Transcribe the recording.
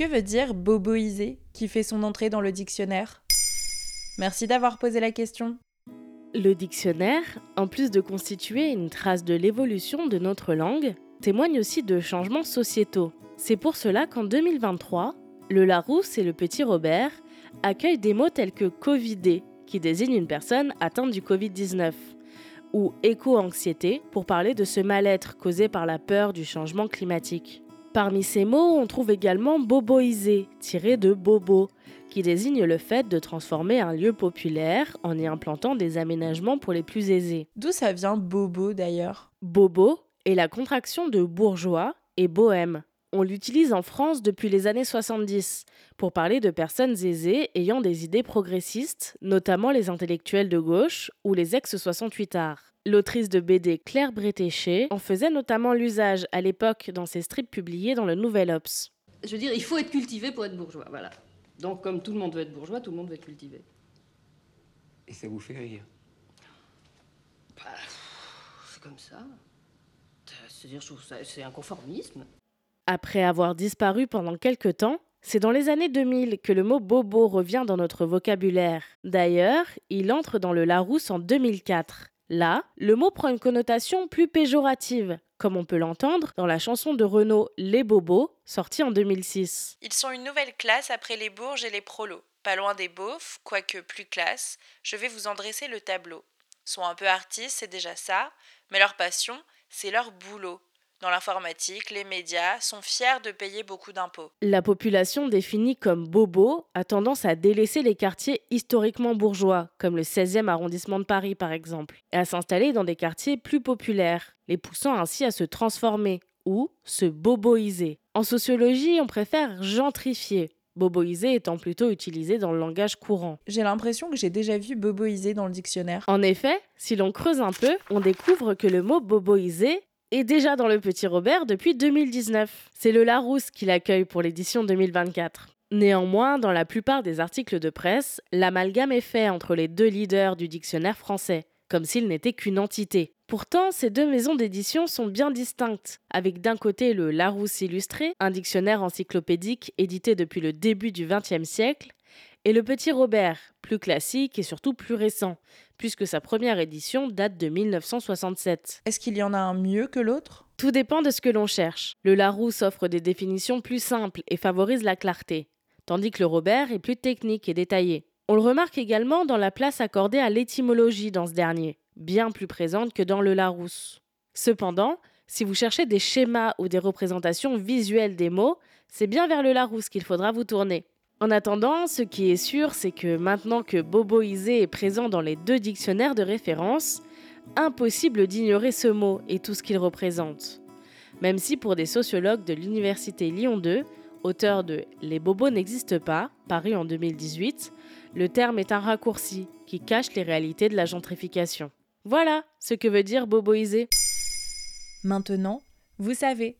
Que veut dire boboiser qui fait son entrée dans le dictionnaire? Merci d'avoir posé la question. Le dictionnaire, en plus de constituer une trace de l'évolution de notre langue, témoigne aussi de changements sociétaux. C'est pour cela qu'en 2023, le Larousse et le Petit Robert accueillent des mots tels que Covidé, qui désigne une personne atteinte du Covid-19, ou éco-anxiété, pour parler de ce mal-être causé par la peur du changement climatique. Parmi ces mots, on trouve également boboisé, tiré de bobo, qui désigne le fait de transformer un lieu populaire en y implantant des aménagements pour les plus aisés. D'où ça vient bobo d'ailleurs? Bobo est la contraction de bourgeois et bohème. On l'utilise en France depuis les années 70 pour parler de personnes aisées ayant des idées progressistes, notamment les intellectuels de gauche ou les ex-68 arts. L'autrice de BD Claire Bretéché en faisait notamment l'usage à l'époque dans ses strips publiés dans le Nouvel Obs. Je veux dire, il faut être cultivé pour être bourgeois, voilà. Donc, comme tout le monde veut être bourgeois, tout le monde veut être cultivé. Et ça vous fait rire? Bah, c'est comme ça. C'est-à-dire, c'est un conformisme. Après avoir disparu pendant quelques temps, c'est dans les années 2000 que le mot bobo revient dans notre vocabulaire. D'ailleurs, il entre dans le Larousse en 2004. Là, le mot prend une connotation plus péjorative, comme on peut l'entendre dans la chanson de Renaud Les Bobos, sortie en 2006. Ils sont une nouvelle classe après les bourges et les prolos. Pas loin des beaufs, quoique plus classe, je vais vous en dresser le tableau. Sont un peu artistes, c'est déjà ça, mais leur passion, c'est leur boulot dans l'informatique, les médias sont fiers de payer beaucoup d'impôts. La population définie comme bobo a tendance à délaisser les quartiers historiquement bourgeois, comme le 16e arrondissement de Paris par exemple, et à s'installer dans des quartiers plus populaires, les poussant ainsi à se transformer ou se boboiser. En sociologie, on préfère gentrifier, boboiser étant plutôt utilisé dans le langage courant. J'ai l'impression que j'ai déjà vu boboiser dans le dictionnaire. En effet, si l'on creuse un peu, on découvre que le mot boboiser est déjà dans le Petit Robert depuis 2019. C'est le Larousse qui l'accueille pour l'édition 2024. Néanmoins, dans la plupart des articles de presse, l'amalgame est fait entre les deux leaders du dictionnaire français, comme s'ils n'étaient qu'une entité. Pourtant, ces deux maisons d'édition sont bien distinctes, avec d'un côté le Larousse illustré, un dictionnaire encyclopédique édité depuis le début du XXe siècle, et le Petit Robert, plus classique et surtout plus récent, puisque sa première édition date de 1967. Est-ce qu'il y en a un mieux que l'autre? Tout dépend de ce que l'on cherche. Le Larousse offre des définitions plus simples et favorise la clarté, tandis que le Robert est plus technique et détaillé. On le remarque également dans la place accordée à l'étymologie dans ce dernier, bien plus présente que dans le Larousse. Cependant, si vous cherchez des schémas ou des représentations visuelles des mots, c'est bien vers le Larousse qu'il faudra vous tourner. En attendant, ce qui est sûr, c'est que maintenant que boboisé est présent dans les deux dictionnaires de référence, impossible d'ignorer ce mot et tout ce qu'il représente. Même si pour des sociologues de l'Université Lyon 2, auteurs de Les bobos n'existent pas, paru en 2018, le terme est un raccourci qui cache les réalités de la gentrification. Voilà ce que veut dire boboiser. Maintenant, vous savez.